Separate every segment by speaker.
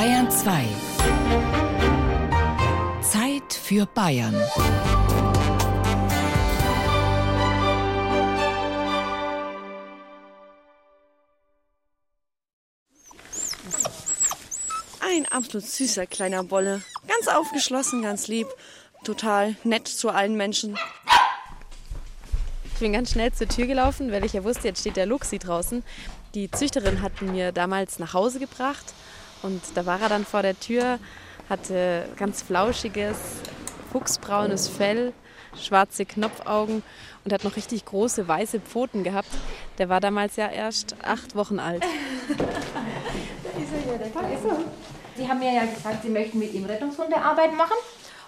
Speaker 1: Bayern 2. Zeit für Bayern.
Speaker 2: Ein absolut süßer kleiner Bolle. Ganz aufgeschlossen, ganz lieb. Total nett zu allen Menschen.
Speaker 3: Ich bin ganz schnell zur Tür gelaufen, weil ich ja wusste, jetzt steht der Luxi draußen. Die Züchterin hat ihn mir damals nach Hause gebracht und da war er dann vor der Tür, hatte ganz flauschiges, fuchsbraunes Fell, schwarze Knopfaugen und hat noch richtig große weiße Pfoten gehabt. Der war damals ja erst acht Wochen alt.
Speaker 4: da ist er ja. Sie haben mir ja gesagt, Sie möchten mit ihm Rettungshundearbeit machen.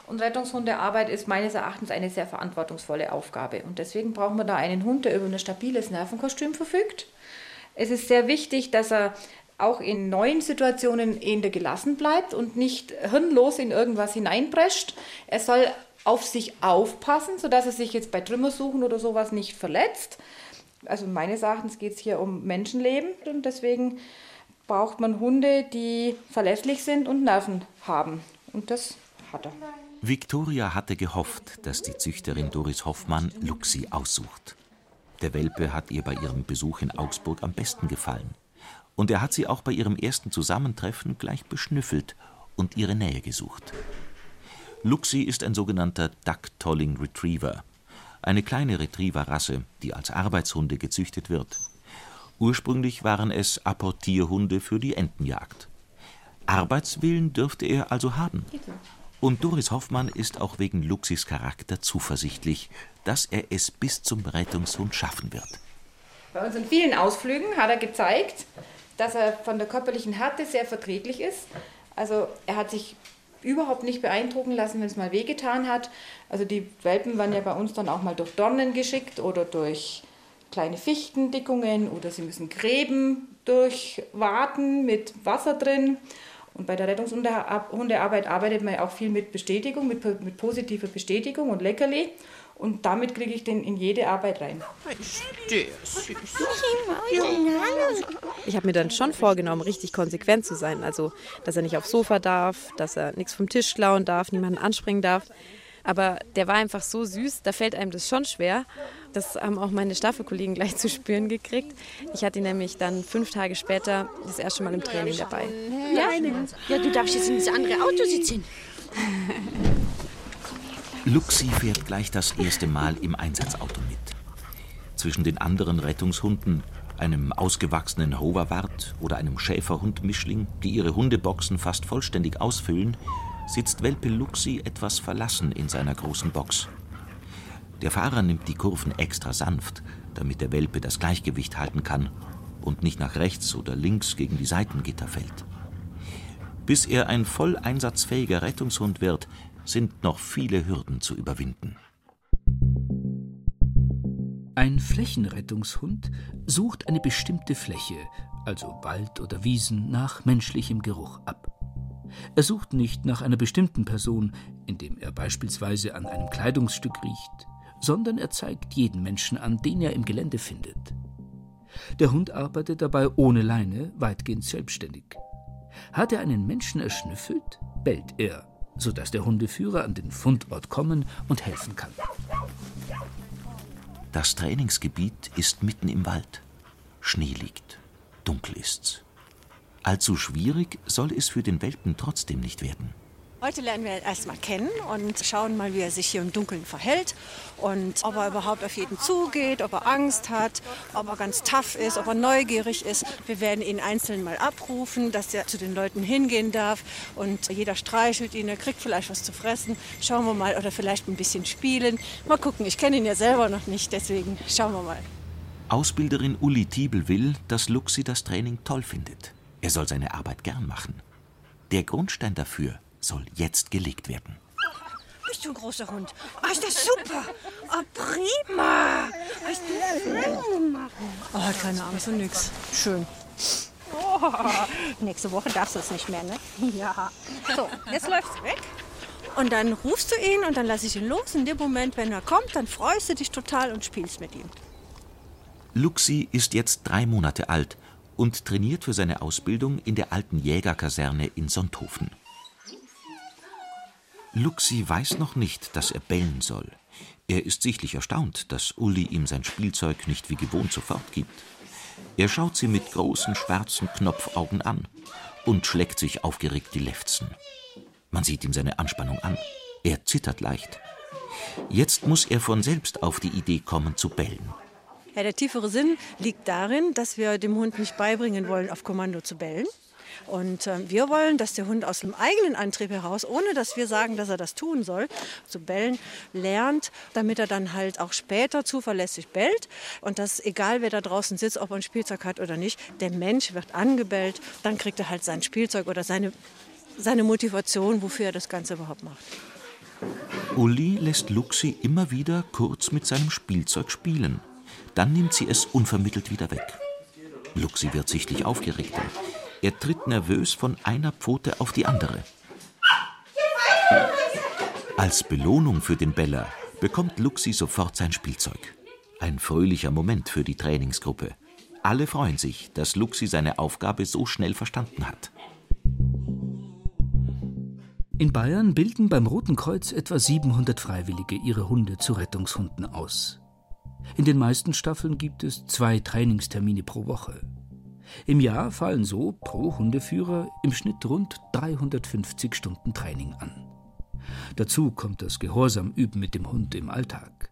Speaker 4: Und Rettungshundearbeit ist meines Erachtens eine sehr verantwortungsvolle Aufgabe. Und deswegen brauchen wir da einen Hund, der über ein stabiles Nervenkostüm verfügt. Es ist sehr wichtig, dass er auch in neuen Situationen eher gelassen bleibt und nicht hirnlos in irgendwas hineinprescht. Er soll auf sich aufpassen, sodass er sich jetzt bei Trümmersuchen oder sowas nicht verletzt. Also meines Erachtens geht es hier um Menschenleben und deswegen braucht man Hunde, die verlässlich sind und Nerven haben. Und das hat er.
Speaker 5: Victoria hatte gehofft, dass die Züchterin Doris Hoffmann Luxi aussucht. Der Welpe hat ihr bei ihrem Besuch in Augsburg am besten gefallen. Und er hat sie auch bei ihrem ersten Zusammentreffen gleich beschnüffelt und ihre Nähe gesucht. Luxi ist ein sogenannter Duck-Tolling Retriever, eine kleine Retriever-Rasse, die als Arbeitshunde gezüchtet wird. Ursprünglich waren es Apportierhunde für die Entenjagd. Arbeitswillen dürfte er also haben. Und Doris Hoffmann ist auch wegen Luxis Charakter zuversichtlich, dass er es bis zum Rettungshund schaffen wird.
Speaker 4: Bei unseren vielen Ausflügen hat er gezeigt, dass er von der körperlichen Härte sehr verträglich ist. Also er hat sich überhaupt nicht beeindrucken lassen, wenn es mal wehgetan hat. Also die Welpen werden ja bei uns dann auch mal durch Dornen geschickt oder durch kleine Fichtendickungen oder sie müssen Gräben durchwarten mit Wasser drin. Und bei der Rettungshundearbeit arbeitet man ja auch viel mit Bestätigung, mit, mit positiver Bestätigung und Leckerli. Und damit kriege ich den in jede Arbeit rein.
Speaker 3: Ich habe mir dann schon vorgenommen, richtig konsequent zu sein. Also, dass er nicht aufs Sofa darf, dass er nichts vom Tisch klauen darf, niemanden anspringen darf. Aber der war einfach so süß, da fällt einem das schon schwer. Das haben auch meine Staffelkollegen gleich zu spüren gekriegt. Ich hatte ihn nämlich dann fünf Tage später das erste Mal im Training dabei.
Speaker 6: Ja, ja du darfst jetzt in das andere Auto sitzen.
Speaker 5: Luxi fährt gleich das erste Mal im Einsatzauto mit. Zwischen den anderen Rettungshunden, einem ausgewachsenen Hoverwart oder einem Schäferhund-Mischling, die ihre Hundeboxen fast vollständig ausfüllen, sitzt Welpe Luxi etwas verlassen in seiner großen Box. Der Fahrer nimmt die Kurven extra sanft, damit der Welpe das Gleichgewicht halten kann und nicht nach rechts oder links gegen die Seitengitter fällt. Bis er ein voll einsatzfähiger Rettungshund wird, sind noch viele Hürden zu überwinden.
Speaker 7: Ein Flächenrettungshund sucht eine bestimmte Fläche, also Wald oder Wiesen, nach menschlichem Geruch ab. Er sucht nicht nach einer bestimmten Person, indem er beispielsweise an einem Kleidungsstück riecht, sondern er zeigt jeden Menschen an, den er im Gelände findet. Der Hund arbeitet dabei ohne Leine, weitgehend selbstständig. Hat er einen Menschen erschnüffelt, bellt er, sodass der Hundeführer an den Fundort kommen und helfen kann.
Speaker 5: Das Trainingsgebiet ist mitten im Wald. Schnee liegt, dunkel ist's. Allzu schwierig soll es für den Welpen trotzdem nicht werden.
Speaker 8: Heute lernen wir ihn erstmal kennen und schauen mal, wie er sich hier im Dunkeln verhält und ob er überhaupt auf jeden zugeht, ob er Angst hat, ob er ganz tough ist, ob er neugierig ist. Wir werden ihn einzeln mal abrufen, dass er zu den Leuten hingehen darf und jeder streichelt ihn, er kriegt vielleicht was zu fressen. Schauen wir mal oder vielleicht ein bisschen spielen. Mal gucken, ich kenne ihn ja selber noch nicht, deswegen schauen wir mal.
Speaker 5: Ausbilderin Uli Tiebel will, dass Luxi das Training toll findet. Er soll seine Arbeit gern machen. Der Grundstein dafür soll jetzt gelegt werden.
Speaker 6: Bist du ein großer Hund? Oh, ist das super! Oh, prima! Du
Speaker 8: machen? Oh, hat keine Angst und nix. Schön.
Speaker 9: Oh, nächste Woche darfst du es nicht mehr, ne?
Speaker 8: Ja. So, jetzt läuft's weg. Und dann rufst du ihn und dann lass ich ihn los. In dem Moment, wenn er kommt, dann freust du dich total und spielst mit ihm.
Speaker 5: Luxi ist jetzt drei Monate alt und trainiert für seine Ausbildung in der alten Jägerkaserne in Sonthofen. Luxi weiß noch nicht, dass er bellen soll. Er ist sichtlich erstaunt, dass Uli ihm sein Spielzeug nicht wie gewohnt sofort gibt. Er schaut sie mit großen schwarzen Knopfaugen an und schlägt sich aufgeregt die Lefzen. Man sieht ihm seine Anspannung an. Er zittert leicht. Jetzt muss er von selbst auf die Idee kommen zu bellen.
Speaker 8: Ja, der tiefere Sinn liegt darin, dass wir dem Hund nicht beibringen wollen, auf Kommando zu bellen. Und äh, wir wollen, dass der Hund aus dem eigenen Antrieb heraus, ohne dass wir sagen, dass er das tun soll, zu bellen lernt, damit er dann halt auch später zuverlässig bellt. Und dass egal wer da draußen sitzt, ob er ein Spielzeug hat oder nicht, der Mensch wird angebellt, dann kriegt er halt sein Spielzeug oder seine, seine Motivation, wofür er das Ganze überhaupt macht.
Speaker 5: Uli lässt Luxi immer wieder kurz mit seinem Spielzeug spielen. Dann nimmt sie es unvermittelt wieder weg. Luxi wird sichtlich aufgeregter. Er tritt nervös von einer Pfote auf die andere. Als Belohnung für den Beller bekommt Luxi sofort sein Spielzeug. Ein fröhlicher Moment für die Trainingsgruppe. Alle freuen sich, dass Luxi seine Aufgabe so schnell verstanden hat.
Speaker 7: In Bayern bilden beim Roten Kreuz etwa 700 Freiwillige ihre Hunde zu Rettungshunden aus. In den meisten Staffeln gibt es zwei Trainingstermine pro Woche. Im Jahr fallen so pro Hundeführer im Schnitt rund 350 Stunden Training an. Dazu kommt das Gehorsam üben mit dem Hund im Alltag.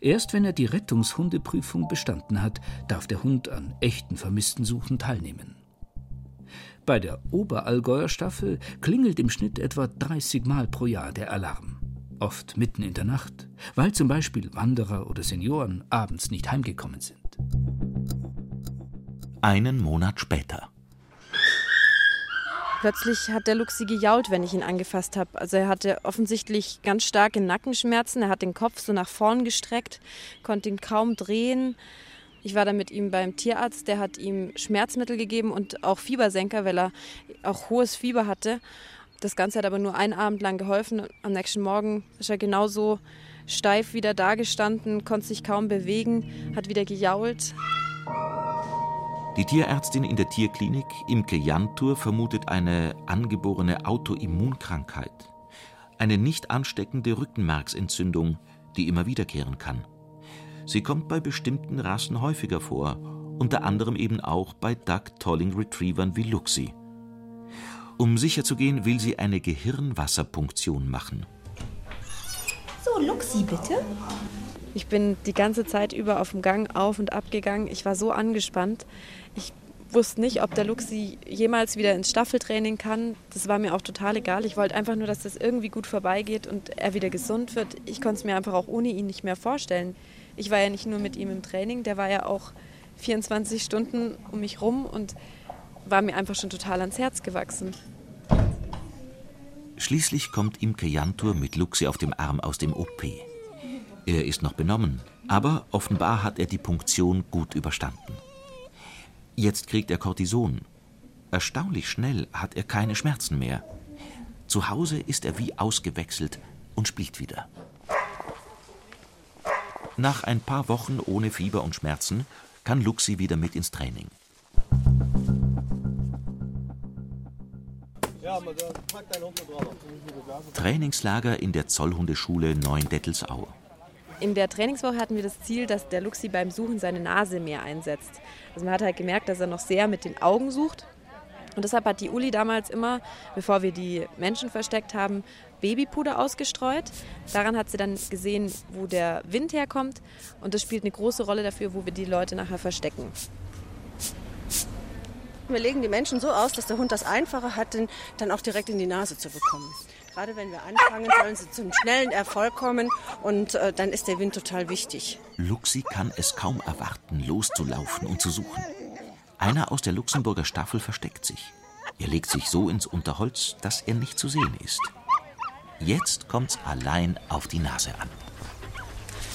Speaker 7: Erst wenn er die Rettungshundeprüfung bestanden hat, darf der Hund an echten Vermisstensuchen teilnehmen. Bei der Oberallgäuer Staffel klingelt im Schnitt etwa 30 Mal pro Jahr der Alarm. Oft mitten in der Nacht, weil zum Beispiel Wanderer oder Senioren abends nicht heimgekommen sind.
Speaker 5: Einen Monat später.
Speaker 3: Plötzlich hat der Luxi gejault, wenn ich ihn angefasst habe. Also er hatte offensichtlich ganz starke Nackenschmerzen. Er hat den Kopf so nach vorn gestreckt, konnte ihn kaum drehen. Ich war dann mit ihm beim Tierarzt, der hat ihm Schmerzmittel gegeben und auch Fiebersenker, weil er auch hohes Fieber hatte. Das Ganze hat aber nur einen Abend lang geholfen. Am nächsten Morgen ist er genauso steif wieder dagestanden, konnte sich kaum bewegen, hat wieder gejault.
Speaker 5: Die Tierärztin in der Tierklinik Imke Jantur vermutet eine angeborene Autoimmunkrankheit. Eine nicht ansteckende Rückenmarksentzündung, die immer wiederkehren kann. Sie kommt bei bestimmten Rassen häufiger vor, unter anderem eben auch bei Duck-Tolling-Retrievern wie Luxi. Um sicherzugehen, will sie eine Gehirnwasserpunktion machen.
Speaker 10: So, Luxi, bitte.
Speaker 3: Ich bin die ganze Zeit über auf dem Gang auf und ab gegangen. Ich war so angespannt. Ich wusste nicht, ob der Luxi jemals wieder ins Staffeltraining kann. Das war mir auch total egal. Ich wollte einfach nur, dass das irgendwie gut vorbeigeht und er wieder gesund wird. Ich konnte es mir einfach auch ohne ihn nicht mehr vorstellen. Ich war ja nicht nur mit ihm im Training, der war ja auch 24 Stunden um mich rum und war mir einfach schon total ans Herz gewachsen.
Speaker 5: Schließlich kommt Imke Jantur mit Luxi auf dem Arm aus dem OP. Er ist noch benommen, aber offenbar hat er die Punktion gut überstanden. Jetzt kriegt er Cortison. Erstaunlich schnell hat er keine Schmerzen mehr. Zu Hause ist er wie ausgewechselt und spielt wieder. Nach ein paar Wochen ohne Fieber und Schmerzen kann Luxi wieder mit ins Training. Trainingslager in der Zollhundeschule Neuendettelsau.
Speaker 3: In der Trainingswoche hatten wir das Ziel, dass der Luxi beim Suchen seine Nase mehr einsetzt. Also man hat halt gemerkt, dass er noch sehr mit den Augen sucht. Und deshalb hat die Uli damals immer, bevor wir die Menschen versteckt haben, Babypuder ausgestreut. Daran hat sie dann gesehen, wo der Wind herkommt. Und das spielt eine große Rolle dafür, wo wir die Leute nachher verstecken.
Speaker 8: Wir legen die Menschen so aus, dass der Hund das Einfache hat, den dann auch direkt in die Nase zu bekommen. Gerade wenn wir anfangen, sollen sie zum schnellen Erfolg kommen und äh, dann ist der Wind total wichtig.
Speaker 5: Luxi kann es kaum erwarten, loszulaufen und zu suchen. Einer aus der Luxemburger Staffel versteckt sich. Er legt sich so ins Unterholz, dass er nicht zu sehen ist. Jetzt kommt's allein auf die Nase an.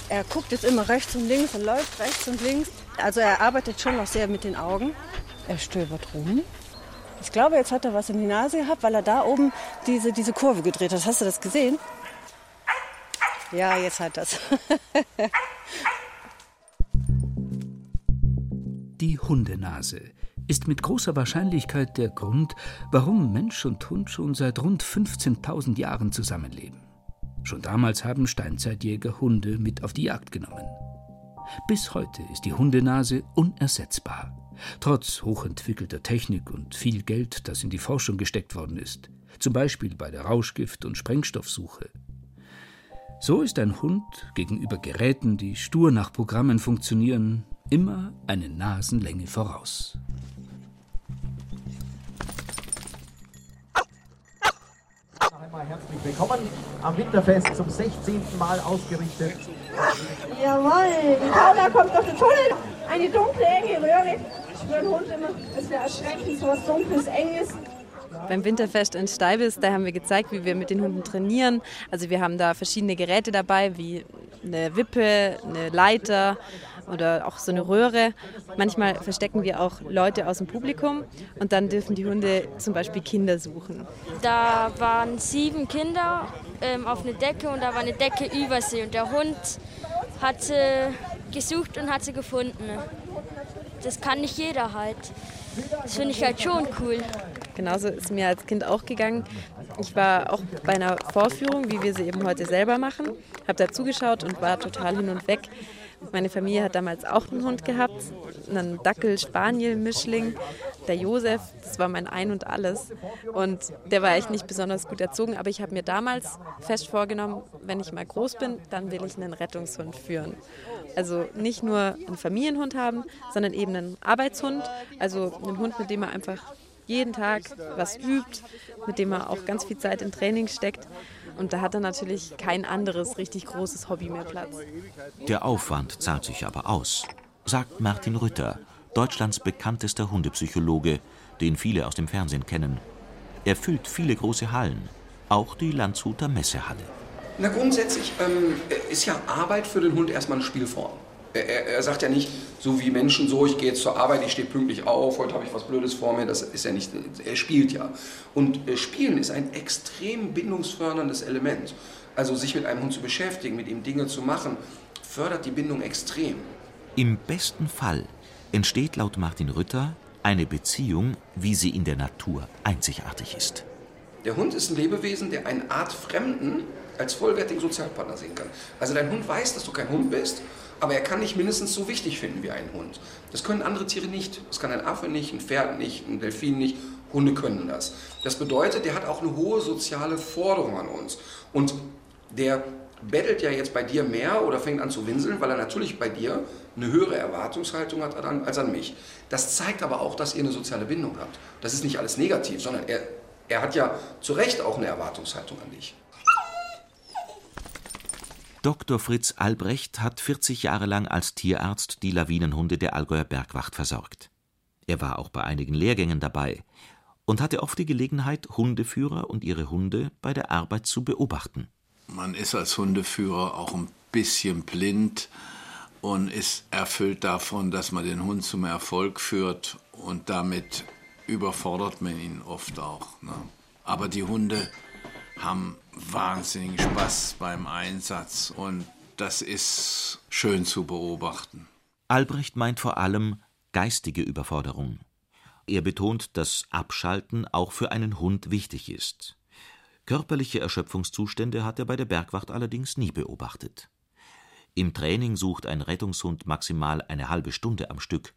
Speaker 8: Er guckt jetzt immer rechts und links und läuft rechts und links. Also er arbeitet schon noch sehr mit den Augen. Er stöbert rum. Ich glaube, jetzt hat er was in die Nase gehabt, weil er da oben diese, diese Kurve gedreht hat. Hast du das gesehen? Ja, jetzt hat das.
Speaker 7: Die Hundenase, ist mit großer Wahrscheinlichkeit der Grund, warum Mensch und Hund schon seit rund 15.000 Jahren zusammenleben. Schon damals haben Steinzeitjäger Hunde mit auf die Jagd genommen. Bis heute ist die Hundenase unersetzbar, trotz hochentwickelter Technik und viel Geld, das in die Forschung gesteckt worden ist, zum Beispiel bei der Rauschgift- und Sprengstoffsuche. So ist ein Hund gegenüber Geräten, die stur nach Programmen funktionieren, immer eine Nasenlänge voraus.
Speaker 11: Herzlich willkommen am Winterfest zum 16. Mal ausgerichtet.
Speaker 12: Jawohl, die Paula kommt auf den Tunnel. Eine dunkle, enge Röhre. Für einen Hund immer, es wäre erschreckend, so was Dunkles, Enges.
Speaker 3: Beim Winterfest in Steibis, da haben wir gezeigt, wie wir mit den Hunden trainieren. Also wir haben da verschiedene Geräte dabei, wie eine Wippe, eine Leiter oder auch so eine Röhre. Manchmal verstecken wir auch Leute aus dem Publikum und dann dürfen die Hunde zum Beispiel Kinder suchen.
Speaker 13: Da waren sieben Kinder ähm, auf einer Decke und da war eine Decke über sie und der Hund hatte gesucht und hat sie gefunden. Das kann nicht jeder halt. Das finde ich halt schon cool.
Speaker 3: Genauso ist mir als Kind auch gegangen. Ich war auch bei einer Vorführung, wie wir sie eben heute selber machen, habe da zugeschaut und war total hin und weg. Meine Familie hat damals auch einen Hund gehabt, einen Dackel-Spaniel-Mischling. Der Josef, das war mein Ein und Alles. Und der war echt nicht besonders gut erzogen, aber ich habe mir damals fest vorgenommen, wenn ich mal groß bin, dann will ich einen Rettungshund führen. Also nicht nur einen Familienhund haben, sondern eben einen Arbeitshund, also einen Hund, mit dem man einfach jeden Tag was übt, mit dem man auch ganz viel Zeit in Training steckt. Und da hat dann natürlich kein anderes richtig großes Hobby mehr Platz.
Speaker 5: Der Aufwand zahlt sich aber aus, sagt Martin Rütter, Deutschlands bekanntester Hundepsychologe, den viele aus dem Fernsehen kennen. Er füllt viele große Hallen, auch die Landshuter Messehalle.
Speaker 14: Na, grundsätzlich ähm, ist ja Arbeit für den Hund erstmal eine Spielform. Er, er, sagt ja nicht, so wie Menschen, so, ich gehe jetzt zur Arbeit, ich stehe pünktlich auf, heute habe ich was Blödes vor mir, das ist ja nicht, er spielt ja. Und äh, Spielen ist ein extrem bindungsförderndes Element. Also sich mit einem Hund zu beschäftigen, mit ihm Dinge zu machen, fördert die Bindung extrem.
Speaker 5: Im besten Fall entsteht laut Martin Rütter eine Beziehung, wie sie in der Natur einzigartig ist.
Speaker 14: Der Hund ist ein Lebewesen, der eine Art Fremden als vollwertigen Sozialpartner sehen kann. Also dein Hund weiß, dass du kein Hund bist, aber er kann dich mindestens so wichtig finden wie ein Hund. Das können andere Tiere nicht. Das kann ein Affe nicht, ein Pferd nicht, ein Delfin nicht. Hunde können das. Das bedeutet, der hat auch eine hohe soziale Forderung an uns. Und der bettelt ja jetzt bei dir mehr oder fängt an zu winseln, weil er natürlich bei dir eine höhere Erwartungshaltung hat als an mich. Das zeigt aber auch, dass ihr eine soziale Bindung habt. Das ist nicht alles negativ, sondern er, er hat ja zu Recht auch eine Erwartungshaltung an dich.
Speaker 5: Dr. Fritz Albrecht hat 40 Jahre lang als Tierarzt die Lawinenhunde der Allgäuer Bergwacht versorgt. Er war auch bei einigen Lehrgängen dabei und hatte oft die Gelegenheit, Hundeführer und ihre Hunde bei der Arbeit zu beobachten.
Speaker 15: Man ist als Hundeführer auch ein bisschen blind und ist erfüllt davon, dass man den Hund zum Erfolg führt und damit überfordert man ihn oft auch. Ne? Aber die Hunde haben wahnsinnigen Spaß beim Einsatz und das ist schön zu beobachten.
Speaker 5: Albrecht meint vor allem geistige Überforderung. Er betont, dass Abschalten auch für einen Hund wichtig ist. Körperliche Erschöpfungszustände hat er bei der Bergwacht allerdings nie beobachtet. Im Training sucht ein Rettungshund maximal eine halbe Stunde am Stück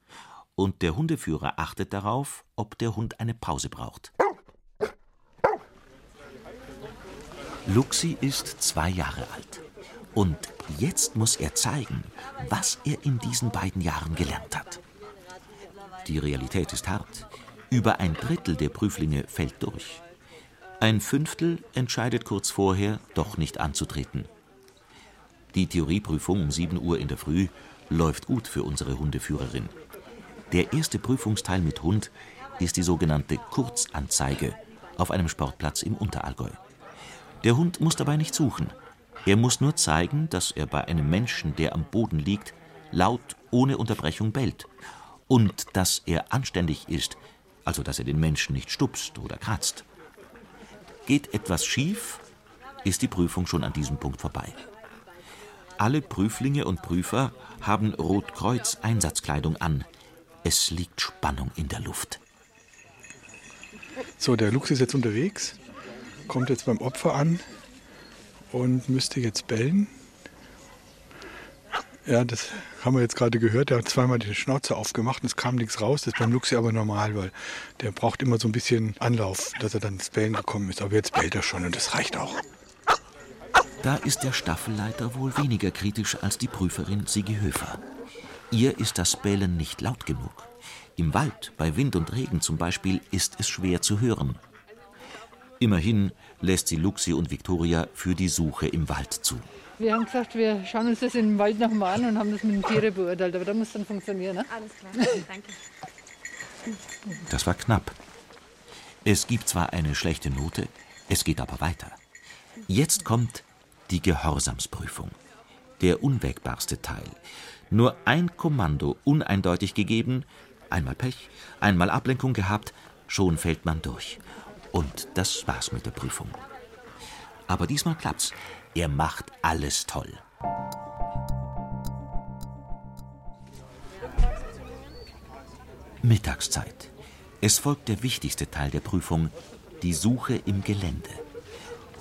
Speaker 5: und der Hundeführer achtet darauf, ob der Hund eine Pause braucht. Luxi ist zwei Jahre alt. Und jetzt muss er zeigen, was er in diesen beiden Jahren gelernt hat. Die Realität ist hart. Über ein Drittel der Prüflinge fällt durch. Ein Fünftel entscheidet kurz vorher, doch nicht anzutreten. Die Theorieprüfung um 7 Uhr in der Früh läuft gut für unsere Hundeführerin. Der erste Prüfungsteil mit Hund ist die sogenannte Kurzanzeige auf einem Sportplatz im Unterallgäu. Der Hund muss dabei nicht suchen. Er muss nur zeigen, dass er bei einem Menschen, der am Boden liegt, laut ohne Unterbrechung bellt. Und dass er anständig ist, also dass er den Menschen nicht stupst oder kratzt. Geht etwas schief, ist die Prüfung schon an diesem Punkt vorbei. Alle Prüflinge und Prüfer haben Rotkreuz-Einsatzkleidung an. Es liegt Spannung in der Luft.
Speaker 16: So, der Luchs ist jetzt unterwegs, kommt jetzt beim Opfer an und müsste jetzt bellen. Ja, das haben wir jetzt gerade gehört. Der hat zweimal die Schnauze aufgemacht und es kam nichts raus. Das ist beim Luchsi aber normal, weil der braucht immer so ein bisschen Anlauf, dass er dann ins Bellen gekommen ist. Aber jetzt bellt er schon und das reicht auch.
Speaker 5: Da ist der Staffelleiter wohl weniger kritisch als die Prüferin Sigi Höfer. Ihr ist das Bellen nicht laut genug. Im Wald, bei Wind und Regen zum Beispiel, ist es schwer zu hören. Immerhin lässt sie Luxi und Viktoria für die Suche im Wald zu.
Speaker 17: Wir haben gesagt, wir schauen uns das im Wald nochmal an und haben das mit den Tieren beurteilt. Aber da muss dann funktionieren. Ne?
Speaker 3: Alles klar, danke.
Speaker 5: Das war knapp. Es gibt zwar eine schlechte Note, es geht aber weiter. Jetzt kommt die Gehorsamsprüfung. Der unwägbarste Teil. Nur ein Kommando uneindeutig gegeben, einmal Pech, einmal Ablenkung gehabt, schon fällt man durch. Und das war's mit der Prüfung. Aber diesmal klappt's. Er macht alles toll. Mittagszeit. Es folgt der wichtigste Teil der Prüfung, die Suche im Gelände.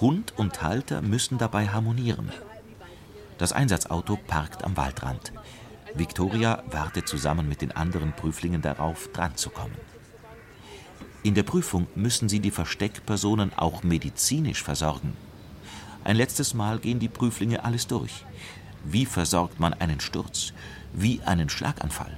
Speaker 5: Hund und Halter müssen dabei harmonieren. Das Einsatzauto parkt am Waldrand. Victoria wartet zusammen mit den anderen Prüflingen darauf, dran zu kommen. In der Prüfung müssen sie die Versteckpersonen auch medizinisch versorgen. Ein letztes Mal gehen die Prüflinge alles durch. Wie versorgt man einen Sturz? Wie einen Schlaganfall?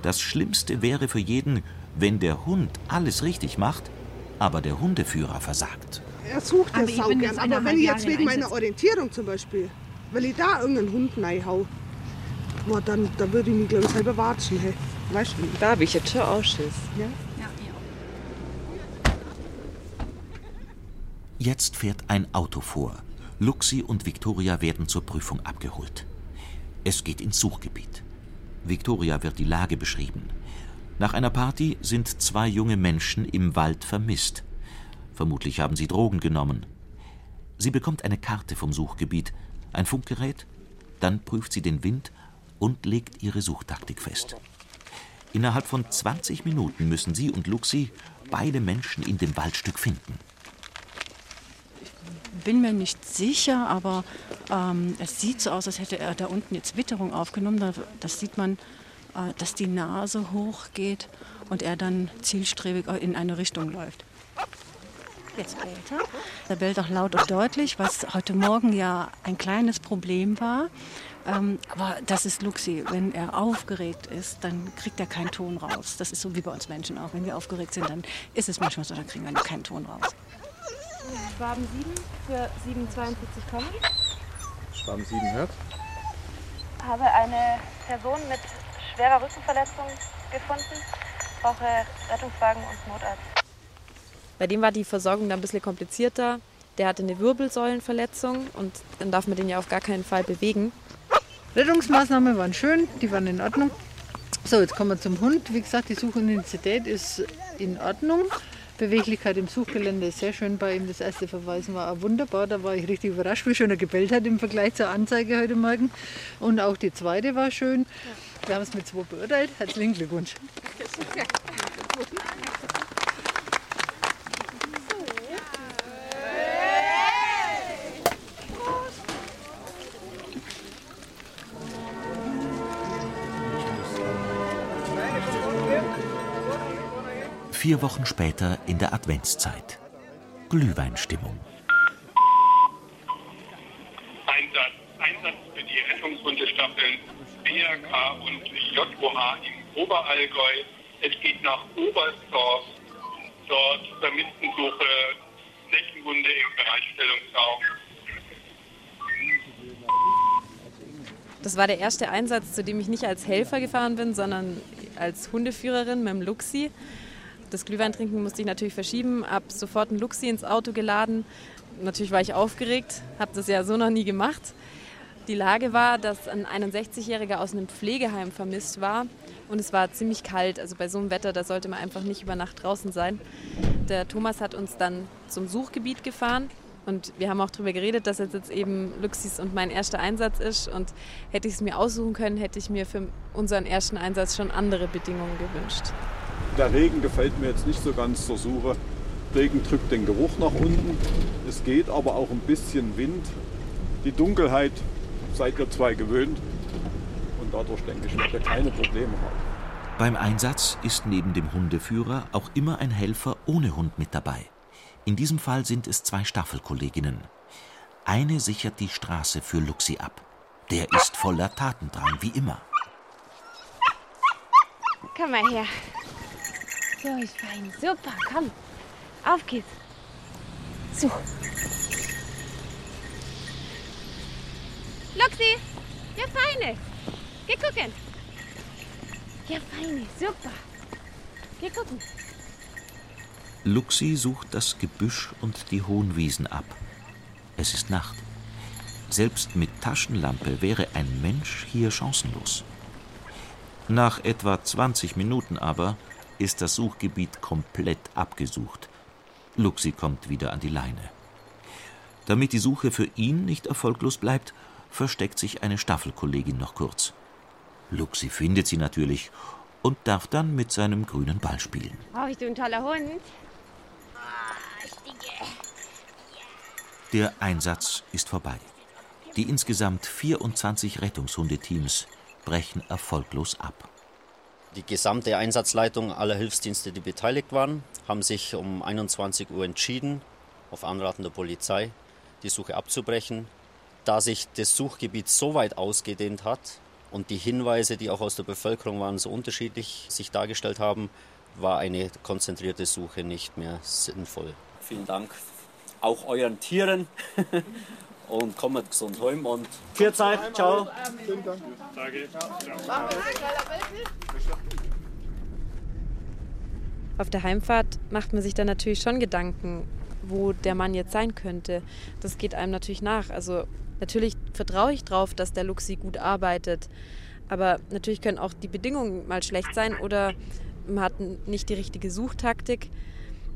Speaker 5: Das Schlimmste wäre für jeden, wenn der Hund alles richtig macht, aber der Hundeführer versagt.
Speaker 18: Er sucht
Speaker 19: Aber
Speaker 18: ja
Speaker 19: ich
Speaker 18: sau
Speaker 19: bin
Speaker 18: gern.
Speaker 19: jetzt
Speaker 18: Aber wenn ich jetzt wegen
Speaker 19: in
Speaker 18: meiner Orientierung zum Beispiel, weil ich da irgendeinen Hund reinhau, boah, dann, dann würde ich mich, glaube ich, selber watschen. Hey. Weißt du?
Speaker 20: Da habe ich jetzt schon Ausschiss.
Speaker 18: Ja?
Speaker 5: Jetzt fährt ein Auto vor. Luxi und Victoria werden zur Prüfung abgeholt. Es geht ins Suchgebiet. Victoria wird die Lage beschrieben. Nach einer Party sind zwei junge Menschen im Wald vermisst. Vermutlich haben sie Drogen genommen. Sie bekommt eine Karte vom Suchgebiet, ein Funkgerät, dann prüft sie den Wind und legt ihre Suchtaktik fest. Innerhalb von 20 Minuten müssen sie und Luxi beide Menschen in dem Waldstück finden.
Speaker 21: Bin mir nicht sicher, aber ähm, es sieht so aus, als hätte er da unten jetzt Witterung aufgenommen. Da, das sieht man, äh, dass die Nase hochgeht und er dann zielstrebig in eine Richtung läuft. Jetzt bellt er. Er bellt auch laut und deutlich, was heute Morgen ja ein kleines Problem war. Ähm, aber das ist Luxi. Wenn er aufgeregt ist, dann kriegt er keinen Ton raus. Das ist so wie bei uns Menschen auch. Wenn wir aufgeregt sind, dann ist es manchmal so, dann kriegen wir keinen Ton raus.
Speaker 3: Schwaben 7 für 742 kommen.
Speaker 22: Schwaben 7 hört.
Speaker 3: Habe eine Person mit schwerer Rückenverletzung gefunden. Brauche Rettungswagen und Notarzt. Bei dem war die Versorgung dann ein bisschen komplizierter. Der hatte eine Wirbelsäulenverletzung und dann darf man den ja auf gar keinen Fall bewegen.
Speaker 17: Rettungsmaßnahmen waren schön, die waren in Ordnung. So, jetzt kommen wir zum Hund. Wie gesagt, die Suchintensität ist in Ordnung. Beweglichkeit im Suchgelände ist sehr schön bei ihm. Das erste Verweisen war auch wunderbar. Da war ich richtig überrascht, wie schön er gebellt hat im Vergleich zur Anzeige heute Morgen. Und auch die zweite war schön. Wir haben es mit zwei beurteilt. Herzlichen Glückwunsch.
Speaker 5: Vier Wochen später in der Adventszeit. Glühweinstimmung.
Speaker 23: Einsatz. Einsatz für die Rettungshundestaffeln BRK und JOH im Oberallgäu. Es geht nach Oberstdorf. Dort Vermisstensuche, Flächenhunde im Bereitstellungsraum.
Speaker 3: Das war der erste Einsatz, zu dem ich nicht als Helfer gefahren bin, sondern als Hundeführerin mit dem Luxi. Das Glühweintrinken musste ich natürlich verschieben, habe sofort einen Luxi ins Auto geladen. Natürlich war ich aufgeregt, habe das ja so noch nie gemacht. Die Lage war, dass ein 61-Jähriger aus einem Pflegeheim vermisst war und es war ziemlich kalt. Also bei so einem Wetter, da sollte man einfach nicht über Nacht draußen sein. Der Thomas hat uns dann zum Suchgebiet gefahren Und wir haben auch darüber geredet, dass jetzt, jetzt eben Luxis und mein erster Einsatz ist. Und hätte ich es mir aussuchen können, hätte ich mir für unseren ersten Einsatz schon andere Bedingungen gewünscht.
Speaker 24: Der Regen gefällt mir jetzt nicht so ganz zur Suche. Regen drückt den Geruch nach unten. Es geht aber auch ein bisschen Wind. Die Dunkelheit seid ihr zwei gewöhnt. Und dadurch denke ich, werdet ihr keine Probleme haben.
Speaker 5: Beim Einsatz ist neben dem Hundeführer auch immer ein Helfer ohne Hund mit dabei. In diesem Fall sind es zwei Staffelkolleginnen. Eine sichert die Straße für Luxi ab. Der ist voller Tatendrang, wie immer.
Speaker 13: Komm mal her. So ist fein. Super, komm. Auf geht's. So. Luxi, ja feine. Geh gucken. Ja feine, super. Geh gucken.
Speaker 5: Luxi sucht das Gebüsch und die hohen Wiesen ab. Es ist Nacht. Selbst mit Taschenlampe wäre ein Mensch hier chancenlos. Nach etwa 20 Minuten aber ist das Suchgebiet komplett abgesucht. Luxi kommt wieder an die Leine. Damit die Suche für ihn nicht erfolglos bleibt, versteckt sich eine Staffelkollegin noch kurz. Luxi findet sie natürlich und darf dann mit seinem grünen Ball spielen.
Speaker 13: Oh, bist du ein toller Hund?
Speaker 5: Der Einsatz ist vorbei. Die insgesamt 24 Rettungshundeteams brechen erfolglos ab.
Speaker 19: Die gesamte Einsatzleitung aller Hilfsdienste, die beteiligt waren, haben sich um 21 Uhr entschieden, auf Anraten der Polizei, die Suche abzubrechen. Da sich das Suchgebiet so weit ausgedehnt hat und die Hinweise, die auch aus der Bevölkerung waren, so unterschiedlich sich dargestellt haben, war eine konzentrierte Suche nicht mehr sinnvoll.
Speaker 20: Vielen Dank auch euren Tieren und kommt gesund heim und viel Zeit. Ciao.
Speaker 3: Auf der Heimfahrt macht man sich dann natürlich schon Gedanken, wo der Mann jetzt sein könnte. Das geht einem natürlich nach. Also natürlich vertraue ich darauf, dass der Luxi gut arbeitet. Aber natürlich können auch die Bedingungen mal schlecht sein oder man hat nicht die richtige Suchtaktik.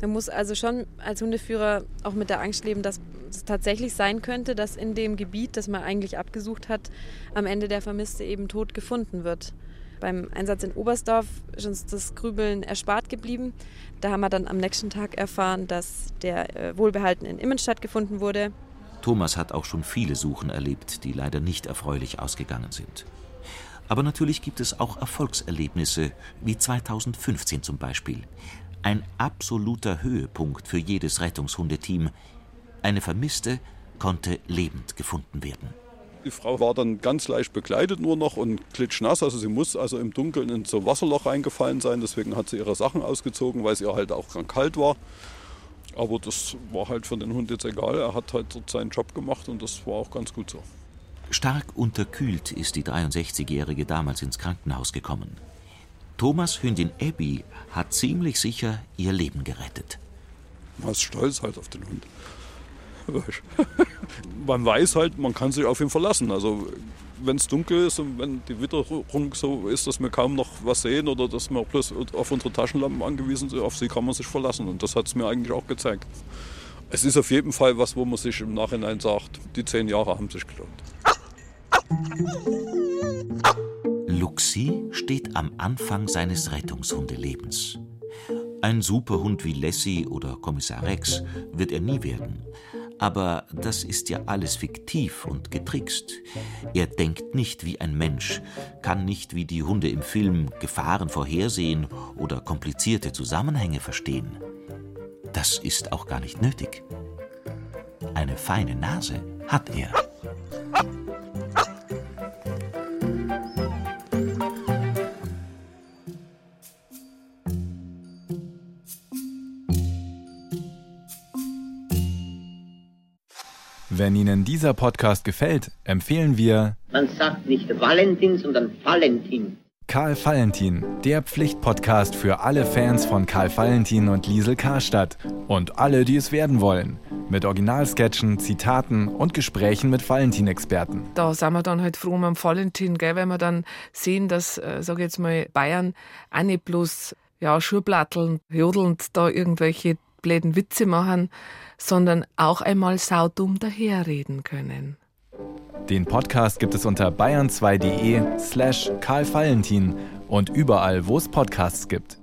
Speaker 3: Man muss also schon als Hundeführer auch mit der Angst leben, dass es tatsächlich sein könnte, dass in dem Gebiet, das man eigentlich abgesucht hat, am Ende der Vermisste eben tot gefunden wird. Beim Einsatz in Oberstdorf ist uns das Grübeln erspart geblieben. Da haben wir dann am nächsten Tag erfahren, dass der äh, wohlbehalten in Immenstadt gefunden wurde.
Speaker 5: Thomas hat auch schon viele Suchen erlebt, die leider nicht erfreulich ausgegangen sind. Aber natürlich gibt es auch Erfolgserlebnisse, wie 2015 zum Beispiel. Ein absoluter Höhepunkt für jedes Rettungshundeteam. Eine Vermisste konnte lebend gefunden werden.
Speaker 24: Die Frau war dann ganz leicht bekleidet nur noch und klitschnass. Also sie muss also im Dunkeln in so ein Wasserloch reingefallen sein. Deswegen hat sie ihre Sachen ausgezogen, weil es ihr halt auch ganz kalt war. Aber das war halt für den Hund jetzt egal. Er hat halt seinen Job gemacht und das war auch ganz gut so.
Speaker 5: Stark unterkühlt ist die 63-Jährige damals ins Krankenhaus gekommen. Thomas Hündin Abby hat ziemlich sicher ihr Leben gerettet.
Speaker 24: Man ist stolz halt auf den Hund. man weiß halt, man kann sich auf ihn verlassen. Also wenn es dunkel ist und wenn die Witterung so ist, dass wir kaum noch was sehen oder dass wir bloß auf unsere Taschenlampen angewiesen sind, auf sie kann man sich verlassen. Und das hat es mir eigentlich auch gezeigt. Es ist auf jeden Fall was, wo man sich im Nachhinein sagt, die zehn Jahre haben sich gelohnt.
Speaker 5: Luxi steht am Anfang seines Rettungshundelebens. Ein Superhund wie Lassie oder Kommissar Rex wird er nie werden. Aber das ist ja alles fiktiv und getrickst. Er denkt nicht wie ein Mensch, kann nicht wie die Hunde im Film Gefahren vorhersehen oder komplizierte Zusammenhänge verstehen. Das ist auch gar nicht nötig. Eine feine Nase hat er.
Speaker 25: Wenn Ihnen dieser Podcast gefällt, empfehlen wir
Speaker 26: Man sagt nicht Valentin, sondern Valentin.
Speaker 25: Karl Valentin, der Pflichtpodcast für alle Fans von Karl Valentin und Liesel Karstadt und alle, die es werden wollen. Mit Originalsketchen, Zitaten und Gesprächen mit Valentin-Experten.
Speaker 27: Da sind wir dann halt froh um Valentin, gell, wenn wir dann sehen, dass, äh, sag ich jetzt mal, Bayern auch nicht bloß ja, Schuhplatteln, jodelnd da irgendwelche bläden Witze machen, sondern auch einmal saudumm daherreden können.
Speaker 25: Den Podcast gibt es unter bayern2.de slash Karl Valentin und überall, wo es Podcasts gibt.